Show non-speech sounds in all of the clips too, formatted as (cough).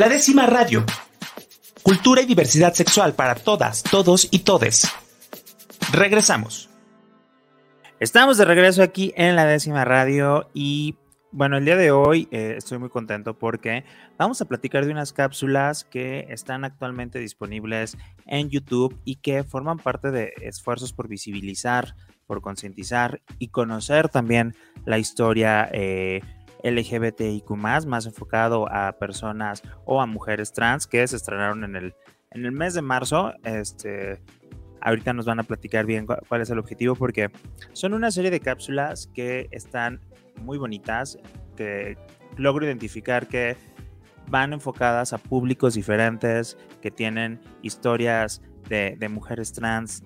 La décima radio. Cultura y diversidad sexual para todas, todos y todes. Regresamos. Estamos de regreso aquí en la décima radio y bueno, el día de hoy eh, estoy muy contento porque vamos a platicar de unas cápsulas que están actualmente disponibles en YouTube y que forman parte de esfuerzos por visibilizar, por concientizar y conocer también la historia eh, LGBTIQ, más enfocado a personas o a mujeres trans que se estrenaron en el, en el mes de marzo. Este, ahorita nos van a platicar bien cuál es el objetivo porque son una serie de cápsulas que están muy bonitas, que logro identificar que van enfocadas a públicos diferentes, que tienen historias de, de mujeres trans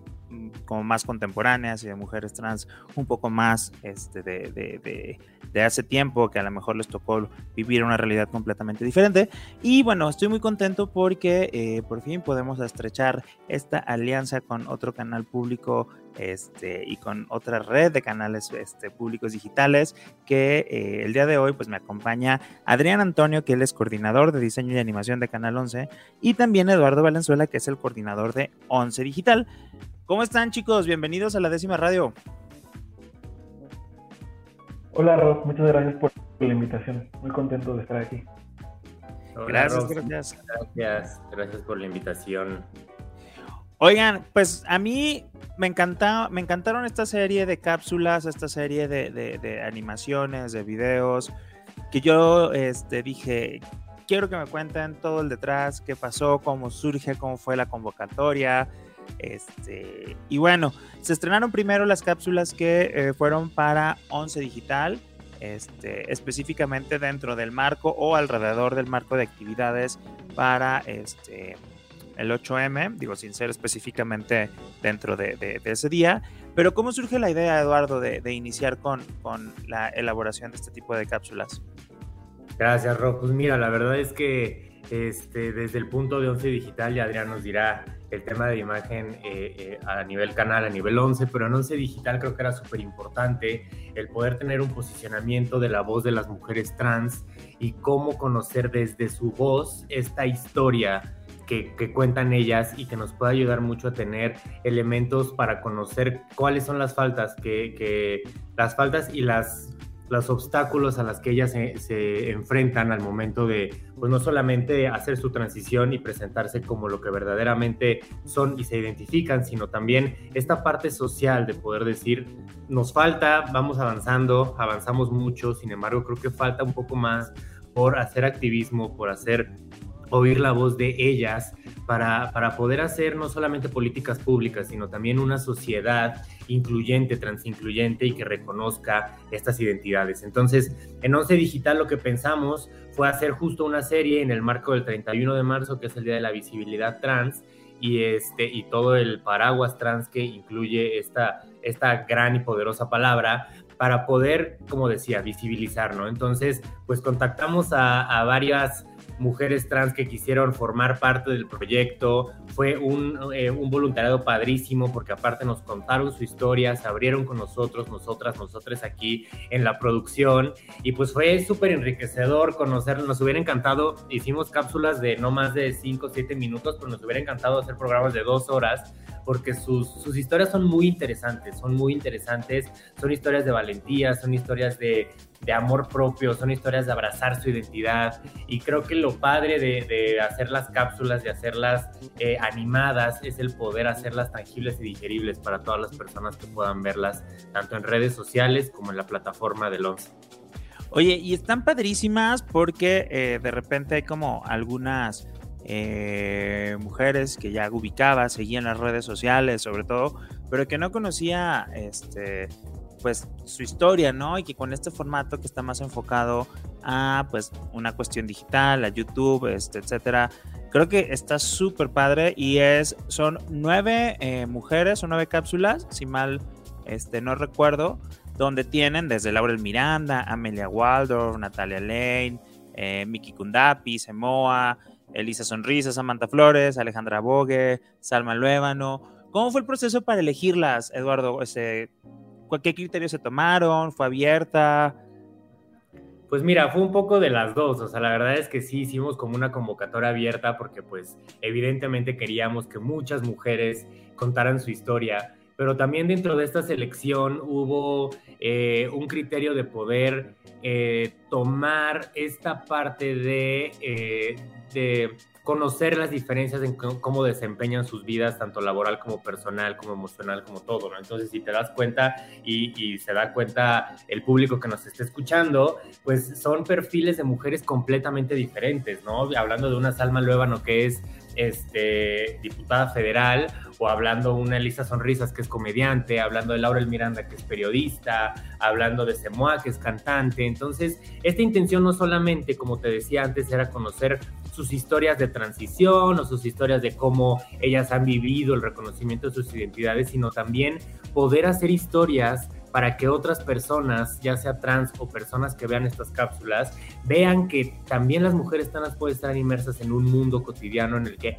como más contemporáneas y de mujeres trans un poco más este, de, de, de hace tiempo que a lo mejor les tocó vivir una realidad completamente diferente. Y bueno, estoy muy contento porque eh, por fin podemos estrechar esta alianza con otro canal público este, y con otra red de canales este, públicos digitales que eh, el día de hoy pues me acompaña Adrián Antonio, que él es coordinador de diseño y animación de Canal 11, y también Eduardo Valenzuela, que es el coordinador de 11 Digital. ¿Cómo están chicos? Bienvenidos a la décima radio. Hola Rob, muchas gracias por la invitación. Muy contento de estar aquí. gracias, gracias. Gracias, gracias por la invitación. Oigan, pues a mí me encanta, me encantaron esta serie de cápsulas, esta serie de, animaciones, de videos, que yo este, dije, quiero que me cuenten todo el detrás, qué pasó, cómo surge, cómo fue la convocatoria, este, y bueno, se estrenaron primero las cápsulas que eh, fueron para 11 Digital, este, específicamente dentro del marco o alrededor del marco de actividades para este, el 8M, digo, sin ser específicamente dentro de, ese día. Pero ¿cómo surge la idea, Eduardo, de, iniciar con, con, la elaboración de este tipo de cápsulas? Gracias, Rob. Pues mira, la verdad es que este, desde el punto de 11 Digital, ya Adrián nos dirá el tema de imagen eh, eh, a nivel canal, a nivel 11, pero en 11 digital creo que era súper importante el poder tener un posicionamiento de la voz de las mujeres trans y cómo conocer desde su voz esta historia que, cuentan ellas y que nos puede ayudar mucho a tener elementos para conocer cuáles son las faltas, que, las faltas y las los obstáculos a las que ellas se, enfrentan al momento de, pues no solamente hacer su transición y presentarse como lo que verdaderamente son y se identifican, sino también esta parte social de poder decir, nos falta, vamos avanzando, avanzamos mucho, sin embargo creo que falta un poco más por hacer activismo, por hacer oír la voz de ellas para, para poder hacer no solamente políticas públicas, sino también una sociedad incluyente, transincluyente y que reconozca estas identidades. Entonces, en Once Digital lo que pensamos fue hacer justo una serie en el marco del 31 de marzo, que es el Día de la Visibilidad Trans, y, este, y todo el paraguas trans que incluye esta, esta gran y poderosa palabra para poder, como decía, visibilizar, ¿no? Entonces, pues contactamos a, a varias mujeres trans que quisieron formar parte del proyecto. Fue un, eh, un, voluntariado padrísimo porque aparte nos contaron su historia, se abrieron con nosotros, nosotras, nosotros aquí en la producción y pues fue súper enriquecedor conocerlos. Nos hubiera encantado, hicimos cápsulas de no más de 5 o 7 minutos, pero nos hubiera encantado hacer programas de dos horas porque sus, sus historias son muy interesantes, son muy interesantes, son historias de valentía, son historias de, de amor propio, son historias de abrazar su identidad y creo que lo padre de, hacer las cápsulas, de hacerlas eh, animadas, es el poder hacerlas tangibles y digeribles para todas las personas que puedan verlas, tanto en redes sociales como en la plataforma del 11. Oye, y están padrísimas porque eh, de repente hay como algunas eh, mujeres que ya ubicaba, seguía en las redes sociales sobre todo, pero que no conocía este pues su historia, ¿no? Y que con este formato que está más enfocado a pues una cuestión digital, a YouTube, este, etcétera, creo que está súper padre y es, son nueve eh, mujeres o nueve cápsulas, si mal este, no recuerdo, donde tienen desde Laurel Miranda, Amelia Waldorf, Natalia Lane, eh, Miki Kundapi, Semoa, Elisa Sonrisa, Samantha Flores, Alejandra Bogue, Salma Luébano. ¿Cómo fue el proceso para elegirlas, Eduardo? Ese, ¿Qué criterios se tomaron? ¿Fue abierta? Pues mira, fue un poco de las dos, o sea, la verdad es que sí hicimos como una convocatoria abierta porque pues evidentemente queríamos que muchas mujeres contaran su historia, pero también dentro de esta selección hubo eh, un criterio de poder eh, tomar esta parte de, eh, de conocer las diferencias en cómo desempeñan sus vidas, tanto laboral como personal, como emocional, como todo, ¿no? Entonces, si te das cuenta y, se da cuenta el público que nos esté escuchando, pues son perfiles de mujeres completamente diferentes, ¿no? Hablando de una Salma Luébano que es este, diputada federal, o hablando una Elisa Sonrisas que es comediante, hablando de Laurel Miranda que es periodista, hablando de Semoa que es cantante. Entonces, esta intención no solamente, como te decía antes, era conocer sus historias de transición o sus historias de cómo ellas han vivido el reconocimiento de sus identidades, sino también poder hacer historias para que otras personas, ya sea trans o personas que vean estas cápsulas, vean que también las mujeres trans pueden estar inmersas en un mundo cotidiano en el que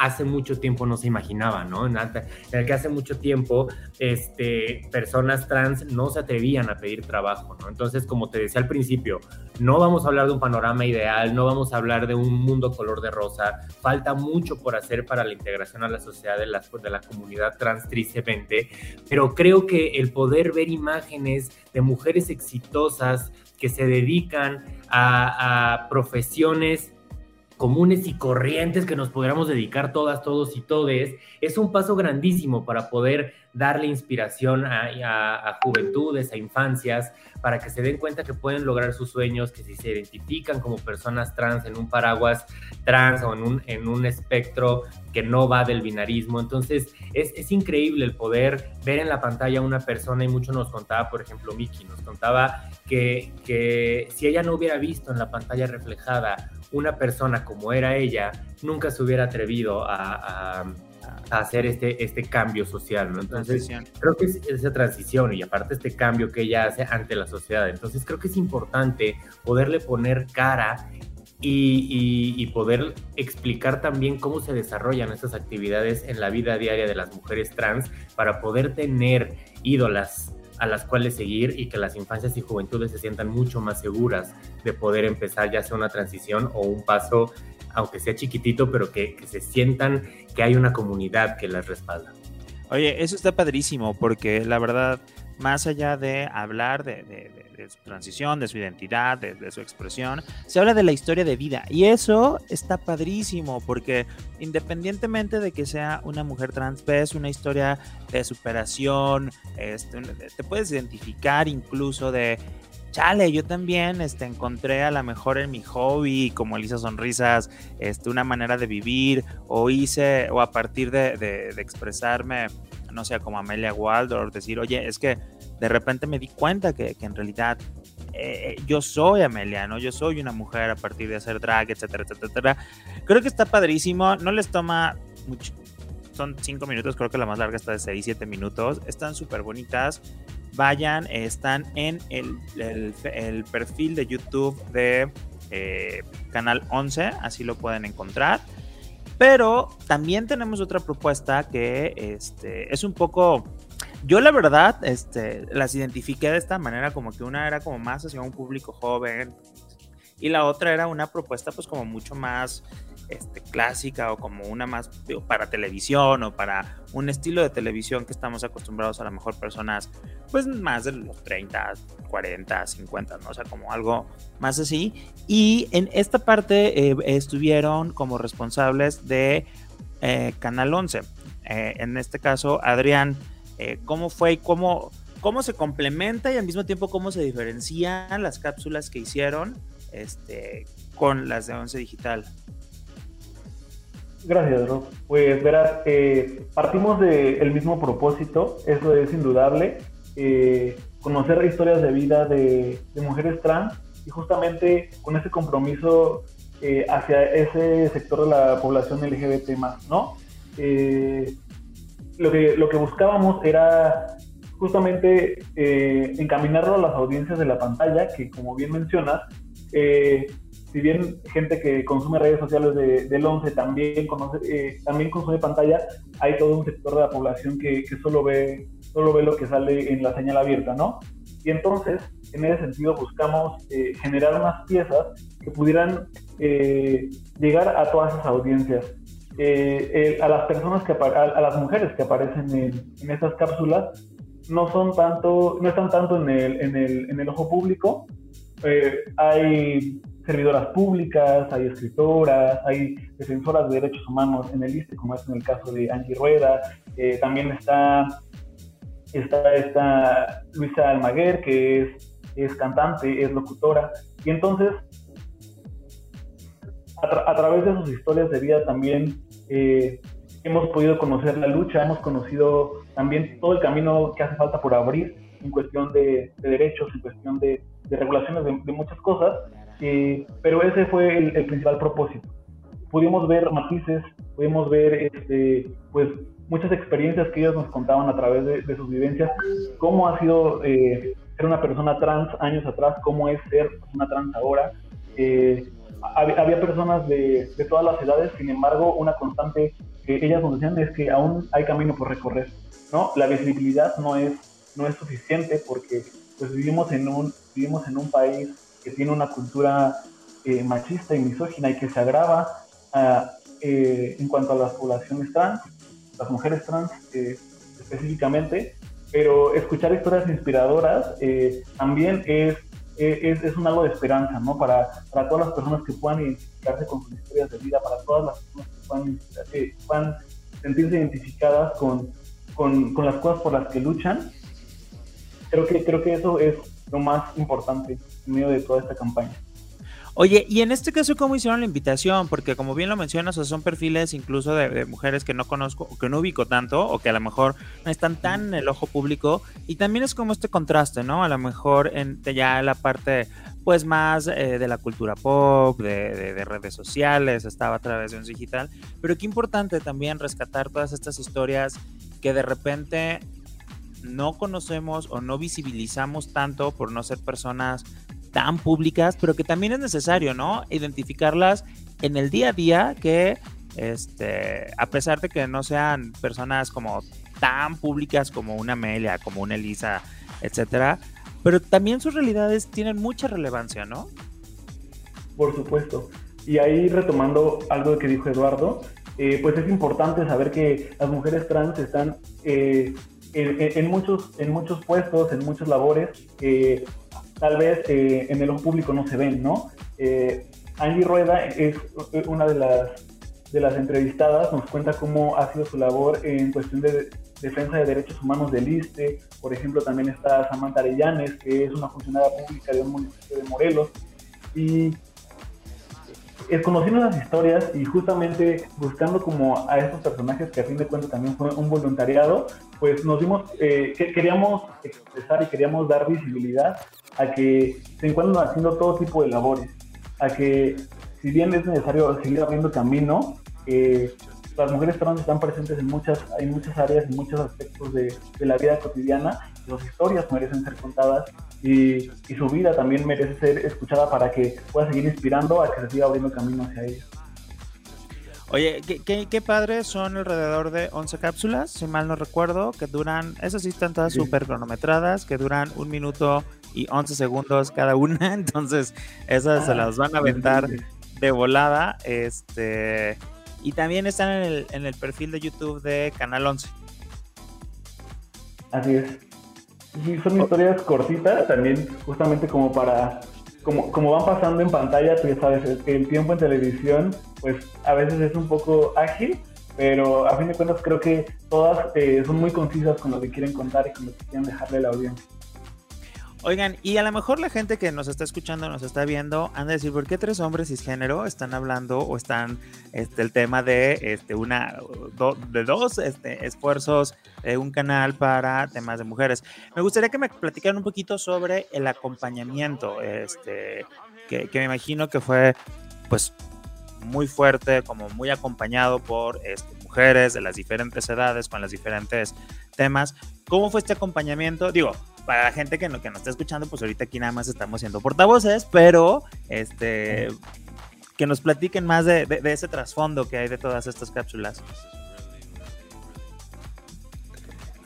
hace mucho tiempo no se imaginaba, ¿no? En, el que hace mucho tiempo este, personas trans no se atrevían a pedir trabajo, ¿no? Entonces, como te decía al principio, no vamos a hablar de un panorama ideal, no vamos a hablar de un mundo color de rosa, falta mucho por hacer para la integración a la sociedad de la, de la comunidad trans tristemente, pero creo que el poder ver imágenes de mujeres exitosas que se dedican a, a profesiones comunes y corrientes que nos podríamos dedicar todas, todos y todes, es un paso grandísimo para poder darle inspiración a, juventudes, a infancias, para que se den cuenta que pueden lograr sus sueños, que si se identifican como personas trans en un paraguas trans o en un, en un espectro que no va del binarismo. Entonces es, es increíble el poder ver en la pantalla a una persona y mucho nos contaba, por ejemplo, Miki, nos contaba que, que si ella no hubiera visto en la pantalla reflejada una persona como era ella nunca se hubiera atrevido a, hacer este, este cambio social, ¿no? Entonces, creo que es esa transición y aparte este cambio que ella hace ante la sociedad. Entonces, creo que es importante poderle poner cara y, y, poder explicar también cómo se desarrollan estas actividades en la vida diaria de las mujeres trans para poder tener ídolas a las cuales seguir y que las infancias y juventudes se sientan mucho más seguras de poder empezar ya sea una transición o un paso, aunque sea chiquitito, pero que, se sientan que hay una comunidad que las respalda. Oye, eso está padrísimo porque la verdad, más allá de hablar de su transición, de su identidad, de, su expresión. Se habla de la historia de vida y eso está padrísimo porque independientemente de que sea una mujer trans, ves una historia de superación, este, te puedes identificar incluso de chale, yo también este, encontré a lo mejor en mi hobby, como Elisa Sonrisas, este, una manera de vivir, o hice, o a partir de expresarme, no sé, como Amelia Waldorf, decir, oye, es que de repente me di cuenta que, en realidad eh, yo soy Amelia, ¿no? Yo soy una mujer a partir de hacer drag, etcétera, etcétera, Creo que está padrísimo, no les toma mucho, son cinco minutos, creo que la más larga está de seis, siete minutos, están súper bonitas. Vayan, están en el, perfil de YouTube de eh, Canal 11, así lo pueden encontrar. Pero también tenemos otra propuesta que este, es un poco yo la verdad, este, las identifiqué de esta manera, como que una era como más hacia un público joven y la otra era una propuesta pues como mucho más este, clásica o como una más para televisión o para un estilo de televisión que estamos acostumbrados a lo mejor personas pues más de los 30, 40, 50, ¿no? O sea, como algo más así. Y en esta parte eh, estuvieron como responsables de eh, Canal 11. Eh, en este caso, Adrián eh, cómo fue y cómo, cómo se complementa y al mismo tiempo cómo se diferencian las cápsulas que hicieron este, con las de Once Digital. Gracias, Rob. Pues verás, eh, partimos del mismo propósito, eso es indudable, eh, conocer historias de vida de, mujeres trans y justamente con ese compromiso hacia ese sector de la población LGBT ¿no? lo que, lo que buscábamos era justamente eh, encaminarlo a las audiencias de la pantalla, que como bien mencionas, eh, si bien gente que consume redes sociales de, del 11 también, conoce, eh, también consume pantalla, hay todo un sector de la población que, que, solo, ve, solo ve lo que sale en la señal abierta, ¿no? Y entonces, en ese sentido, buscamos eh, generar unas piezas que pudieran eh, llegar a todas esas audiencias. Eh, a las personas que a, las mujeres que aparecen en, en estas cápsulas no son tanto, no están tanto en el, en el, en el ojo público. Hay servidoras públicas, hay escritoras, hay defensoras de derechos humanos en el ISTE, como es en el caso de Angie Rueda. también está, está, está Luisa Almaguer, que es, es cantante, es locutora. Y entonces, a, través de sus historias de vida también eh, hemos podido conocer la lucha, hemos conocido también todo el camino que hace falta por abrir en cuestión de, derechos, en cuestión de, regulaciones de, muchas cosas, eh, pero ese fue el, principal propósito. Pudimos ver matices, pudimos ver este, pues, muchas experiencias que ellos nos contaban a través de, sus vivencias, cómo ha sido eh, ser una persona trans años atrás, cómo es ser una trans ahora. Eh, había, personas de, de, todas las edades, sin embargo, una constante que ellas nos decían es que aún hay camino por recorrer. ¿no? La visibilidad no es, no es suficiente porque pues, vivimos, en un, vivimos en un país que tiene una cultura eh, machista y misógina y que se agrava ah, eh, en cuanto a las poblaciones trans, las mujeres trans eh, específicamente, pero escuchar historias inspiradoras también es, es, es, un algo de esperanza, ¿no? Para, para todas las personas que puedan identificarse con sus historias de vida, para todas las personas que puedan, puedan sentirse identificadas con, con, con, las cosas por las que luchan. Creo que, creo que eso es lo más importante en medio de toda esta campaña. Oye, y en este caso, ¿cómo hicieron la invitación? Porque como bien lo mencionas, son perfiles incluso de, mujeres que no conozco o que no ubico tanto o que a lo mejor no están tan en el ojo público. Y también es como este contraste, ¿no? A lo mejor en ya la parte pues más eh, de la cultura pop, de, de, redes sociales, estaba a través de un digital. Pero qué importante también rescatar todas estas historias que de repente no conocemos o no visibilizamos tanto por no ser personas tan públicas, pero que también es necesario, ¿no? Identificarlas en el día a día que, este, a pesar de que no sean personas como tan públicas como una Amelia, como una Elisa, etcétera, pero también sus realidades tienen mucha relevancia, ¿no? Por supuesto. Y ahí retomando algo que dijo Eduardo, eh, pues es importante saber que las mujeres trans están eh, en, muchos, en muchos puestos, en muchas labores, eh, tal vez eh, en el público no se ven, ¿no? Eh, Angie Rueda es una de las, de las entrevistadas, nos cuenta cómo ha sido su labor en cuestión de defensa de derechos humanos del ISTE, por ejemplo también está Samantha Arellanes, que es una funcionaria pública de un municipio de Morelos, y conociendo las historias y justamente buscando como a estos personajes que a fin de cuentas también fue un voluntariado, pues nos dimos, eh, que queríamos expresar y queríamos dar visibilidad a que se encuentran haciendo todo tipo de labores, a que si bien es necesario seguir abriendo camino, eh, las mujeres trans están presentes en muchas, hay muchas áreas, en muchos aspectos de, de la vida cotidiana, las historias merecen ser contadas y, y, su vida también merece ser escuchada para que pueda seguir inspirando a que se siga abriendo camino hacia ella. Oye, qué, qué, padres son alrededor de 11 cápsulas, si mal no recuerdo, que duran, esas sí están todas súper cronometradas, que duran un minuto y 11 segundos cada una, (laughs) entonces esas se las van a aventar de volada, este, y también están en el, en el perfil de YouTube de Canal 11. Así es. Y son historias cortitas, también justamente como para como, como van pasando en pantalla, tú ya sabes, el, tiempo en televisión, pues a veces es un poco ágil, pero a fin de cuentas creo que todas eh, son muy concisas con lo que quieren contar y con lo que quieren dejarle a la audiencia. Oigan, y a lo mejor la gente que nos está escuchando, nos está viendo, han de decir, ¿por qué tres hombres cisgénero están hablando o están este, el tema de este, una de dos este, esfuerzos de un canal para temas de mujeres? Me gustaría que me platicaran un poquito sobre el acompañamiento, este, que, que me imagino que fue pues muy fuerte, como muy acompañado por este, mujeres de las diferentes edades, con los diferentes temas. ¿Cómo fue este acompañamiento? Digo, para la gente que, no, que nos está escuchando, pues ahorita aquí nada más estamos siendo portavoces, pero este que nos platiquen más de, ese trasfondo que hay de todas estas cápsulas.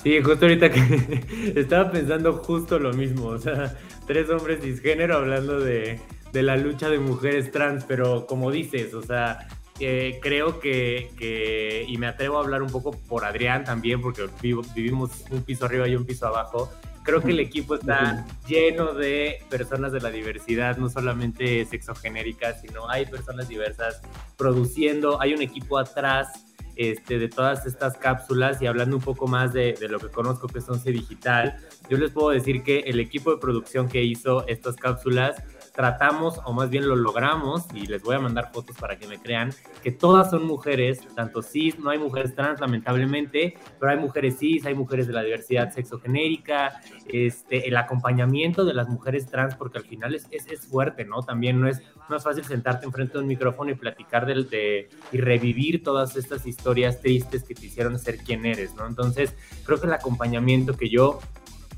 Sí, justo ahorita que (laughs) estaba pensando justo lo mismo, o sea, tres hombres cisgénero hablando de, de la lucha de mujeres trans, pero como dices, o sea, eh, creo que, y me atrevo a hablar un poco por Adrián también, porque vivimos un piso arriba y un piso abajo, creo que el equipo está lleno de personas de la diversidad, no solamente sexogenéricas, sino hay personas diversas produciendo, hay un equipo atrás este, de todas estas cápsulas y hablando un poco más de, lo que conozco que es Once Digital, yo les puedo decir que el equipo de producción que hizo estas cápsulas tratamos, o más bien lo logramos, y les voy a mandar fotos para que me crean, que todas son mujeres, tanto cis, no hay mujeres trans lamentablemente, pero hay mujeres cis, hay mujeres de la diversidad sexogenérica, este, el acompañamiento de las mujeres trans, porque al final es, es, fuerte, ¿no? También no es, no es fácil sentarte enfrente de un micrófono y platicar del, de, y revivir todas estas historias tristes que te hicieron ser quien eres, ¿no? Entonces, creo que el acompañamiento que yo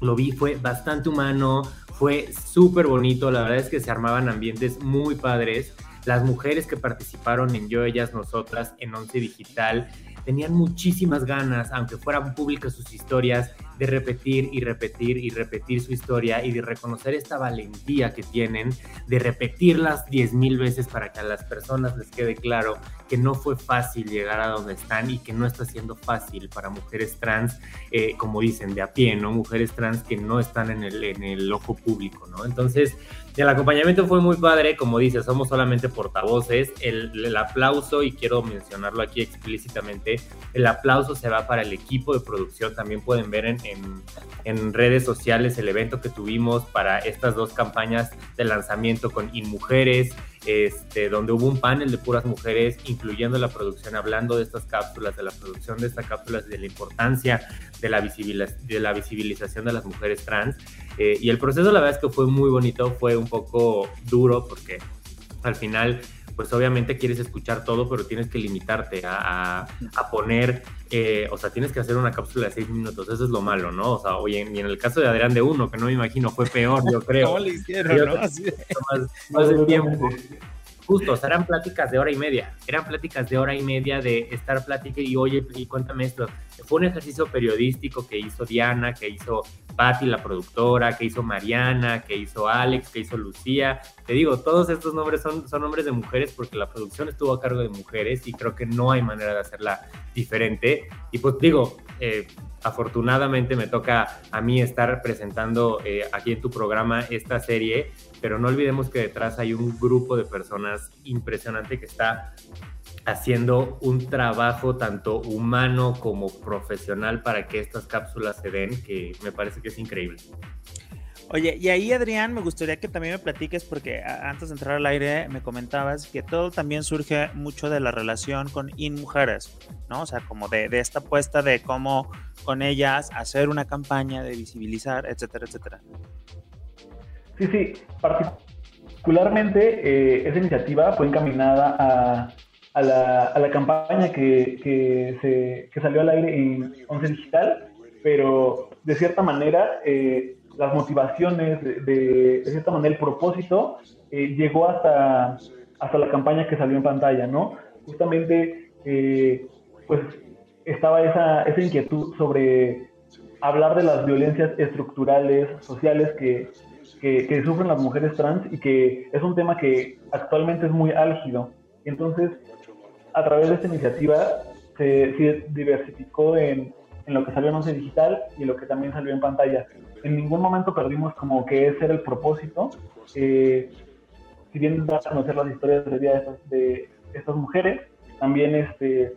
lo vi fue bastante humano, fue súper bonito, la verdad es que se armaban ambientes muy padres. Las mujeres que participaron en Yo, Ellas, Nosotras en Once Digital tenían muchísimas ganas, aunque fueran públicas sus historias, de repetir y repetir y repetir su historia y de reconocer esta valentía que tienen, de repetirlas diez mil veces para que a las personas les quede claro que no fue fácil llegar a donde están y que no está siendo fácil para mujeres trans, eh, como dicen, de a pie, ¿no? Mujeres trans que no están en el, en el ojo público, ¿no? Entonces, el acompañamiento fue muy padre, como dice, somos solamente portavoces. El, aplauso, y quiero mencionarlo aquí explícitamente, el aplauso se va para el equipo de producción. También pueden ver en, en, redes sociales el evento que tuvimos para estas dos campañas de lanzamiento con InMujeres, este, donde hubo un panel de puras mujeres, incluyendo la producción, hablando de estas cápsulas, de la producción de estas cápsulas, de la importancia de la, de la visibilización de las mujeres trans. Eh, y el proceso, la verdad es que fue muy bonito, fue un poco duro porque al final pues obviamente quieres escuchar todo, pero tienes que limitarte a, a, poner, eh, o sea, tienes que hacer una cápsula de seis minutos, eso es lo malo, ¿no? O sea, oye, y en el caso de Adrián de Uno, que no me imagino, fue peor, yo (laughs) creo. ¿Cómo le hicieron, no? Más, más de tiempo justo, eran pláticas de hora y media, eran pláticas de hora y media de estar plática y oye, y cuéntame esto. Fue un ejercicio periodístico que hizo Diana, que hizo Patti, la productora, que hizo Mariana, que hizo Alex, que hizo Lucía. Te digo, todos estos nombres son, son nombres de mujeres porque la producción estuvo a cargo de mujeres y creo que no hay manera de hacerla diferente. Y pues digo, eh, afortunadamente me toca a mí estar presentando eh, aquí en tu programa esta serie, pero no olvidemos que detrás hay un grupo de personas impresionante que está haciendo un trabajo tanto humano como profesional para que estas cápsulas se den, que me parece que es increíble. Oye, y ahí Adrián, me gustaría que también me platiques, porque antes de entrar al aire me comentabas que todo también surge mucho de la relación con In Mujeres, ¿no? O sea, como de, de esta apuesta de cómo con ellas hacer una campaña de visibilizar, etcétera, etcétera. Sí, sí, particularmente eh, esa iniciativa fue encaminada a, a, la, a la, campaña que, que, se, que, salió al aire en Once Digital, pero de cierta manera eh, las motivaciones, de, de, cierta manera el propósito, eh, llegó hasta, hasta la campaña que salió en pantalla, ¿no? Justamente, eh, pues estaba esa, esa inquietud sobre hablar de las violencias estructurales, sociales que, que, sufren las mujeres trans y que es un tema que actualmente es muy álgido. Entonces, a través de esta iniciativa se, diversificó en, en, lo que salió en Once Digital y lo que también salió en pantalla en ningún momento perdimos como que ese era el propósito. Eh, si bien da a conocer las historias de vida de estas, mujeres, también este,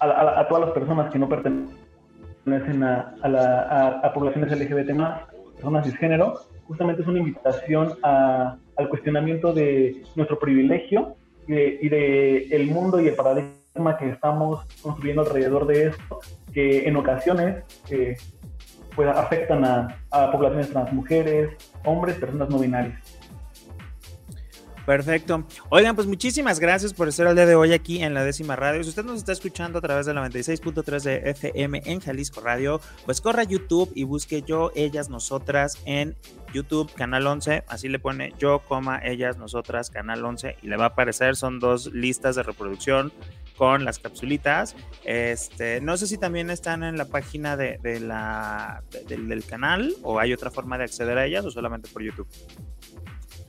a, todas las personas que no pertenecen a, a, poblaciones LGBT más, personas cisgénero, justamente es una invitación al cuestionamiento de nuestro privilegio y de, el mundo y el paradigma que estamos construyendo alrededor de esto, que en ocasiones eh, pues afectan a, poblaciones trans, mujeres, hombres, personas no binarias. Perfecto. Oigan, pues muchísimas gracias por estar el día de hoy aquí en la décima radio. Si usted nos está escuchando a través del 96.3 de FM en Jalisco Radio, pues corra a YouTube y busque yo, ellas, nosotras en YouTube, Canal 11. Así le pone yo, coma, ellas, nosotras, Canal 11 y le va a aparecer. Son dos listas de reproducción con las capsulitas. Este, no sé si también están en la página de, la, del canal o hay otra forma de acceder a ellas o solamente por YouTube.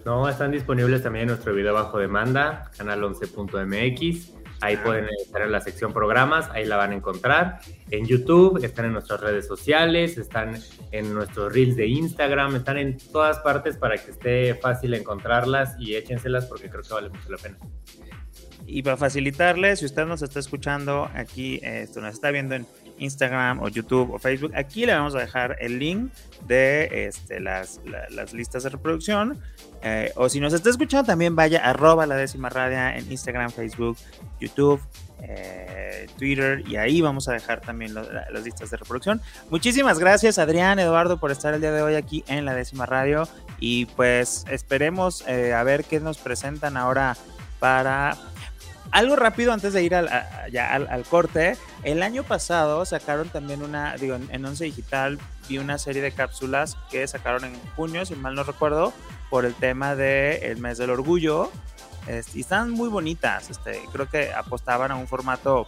No, están disponibles también en nuestro video bajo demanda, canal11.mx. Ahí pueden estar en la sección programas, ahí la van a encontrar. En YouTube, están en nuestras redes sociales, están en nuestros reels de Instagram, están en todas partes para que esté fácil encontrarlas y échenselas porque creo que vale mucho la pena. Y para facilitarles, si usted nos está escuchando aquí, esto nos está viendo en Instagram o YouTube o Facebook, aquí le vamos a dejar el link de este, las, las listas de reproducción eh, o si nos está escuchando también vaya arroba la décima radia en Instagram, Facebook, YouTube, eh, Twitter y ahí vamos a dejar también las listas de reproducción. Muchísimas gracias Adrián, Eduardo por estar el día de hoy aquí en la décima radio y pues esperemos eh, a ver qué nos presentan ahora para algo rápido antes de ir al, ya al, corte. El año pasado sacaron también una, digo, en Once Digital vi una serie de cápsulas que sacaron en junio, si mal no recuerdo, por el tema del mes del orgullo. y están muy bonitas. Este, creo que apostaban a un formato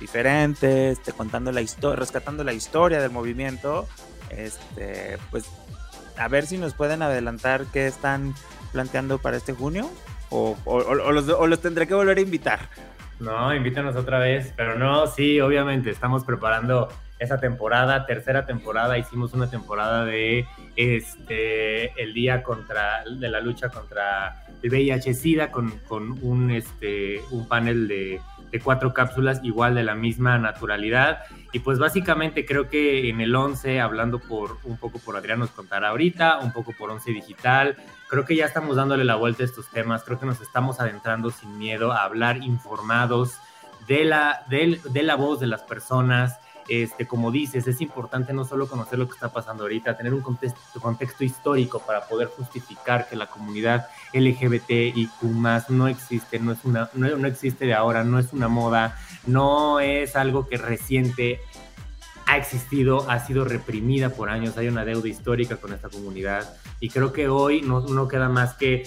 diferente, este, contando la historia, rescatando la historia del movimiento. Este, pues a ver si nos pueden adelantar qué están planteando para este junio o, los, o los tendré que volver a invitar. No, invítanos otra vez, pero no, sí, obviamente, estamos preparando esa temporada, tercera temporada, hicimos una temporada de este el día contra de la lucha contra el VIH-Sida con, con, un este un panel de, de, cuatro cápsulas igual de la misma naturalidad. Y pues básicamente creo que en el 11 hablando por un poco por Adrián nos contará ahorita, un poco por 11 digital, creo que ya estamos dándole la vuelta a estos temas, creo que nos estamos adentrando sin miedo a hablar informados de la, de, de la voz de las personas, este, como dices, es importante no solo conocer lo que está pasando ahorita, tener un contexto, histórico para poder justificar que la comunidad LGBTIQ no existe, no, es una, no, no existe de ahora, no es una moda, no es algo que reciente ha existido, ha sido reprimida por años, hay una deuda histórica con esta comunidad. Y creo que hoy no, no queda más que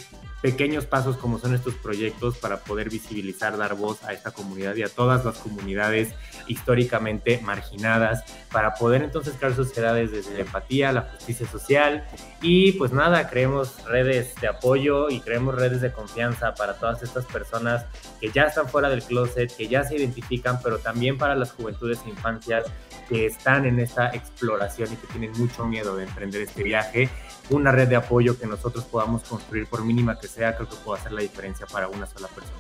pequeños pasos como son estos proyectos para poder visibilizar, dar voz a esta comunidad y a todas las comunidades históricamente marginadas, para poder entonces crear sociedades desde la empatía, la justicia social. Y pues nada, creemos redes de apoyo y creemos redes de confianza para todas estas personas que ya están fuera del closet, que ya se identifican, pero también para las juventudes e infancias que están en esta exploración y que tienen mucho miedo de emprender este viaje, una red de apoyo que nosotros podamos construir, por mínima que sea, creo que puede hacer la diferencia para una sola persona.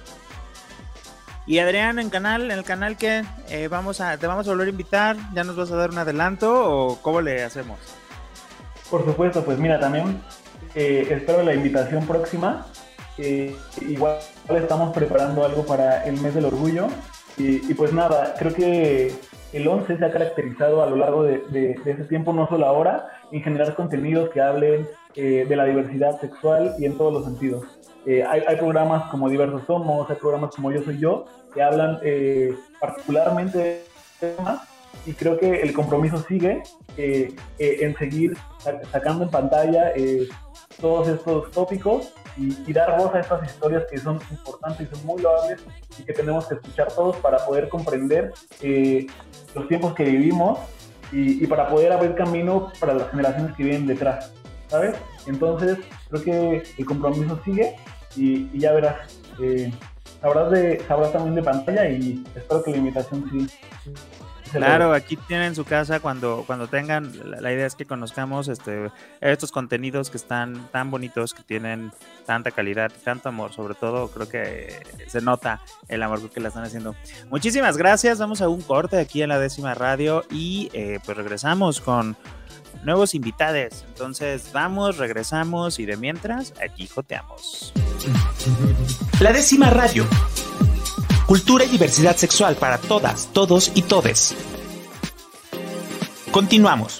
Y Adrián, en canal, en el canal que eh, vamos a, te vamos a volver a invitar, ¿ya nos vas a dar un adelanto o cómo le hacemos? Por supuesto, pues mira, también eh, espero la invitación próxima. Eh, igual estamos preparando algo para el mes del orgullo. Y, y pues nada, creo que el 11 se ha caracterizado a lo largo de, ese tiempo, no solo ahora, en generar contenidos que hablen eh, de la diversidad sexual y en todos los sentidos. Eh, hay, programas como Diversos Somos, hay programas como Yo Soy Yo, que hablan eh, particularmente de temas y creo que el compromiso sigue en seguir sacando en pantalla todos estos tópicos y, dar voz a estas historias que son importantes y son muy loables y que tenemos que escuchar todos para poder comprender eh, los tiempos que vivimos y, para poder abrir camino para las generaciones que vienen detrás, ¿sabes? Entonces, creo que el compromiso sigue y, ya verás. Eh, sabrás, de, sabrás también de pantalla y espero que la invitación sí, Claro, aquí tienen su casa cuando, cuando tengan, la, idea es que conozcamos este, estos contenidos que están tan bonitos, que tienen tanta calidad tanto amor, sobre todo creo que se nota el amor que la están haciendo. Muchísimas gracias, vamos a un corte aquí en la décima radio y eh, pues regresamos con nuevos invitados. Entonces vamos, regresamos y de mientras aquí joteamos. La décima radio Cultura y diversidad sexual para todas, todos y todes. Continuamos.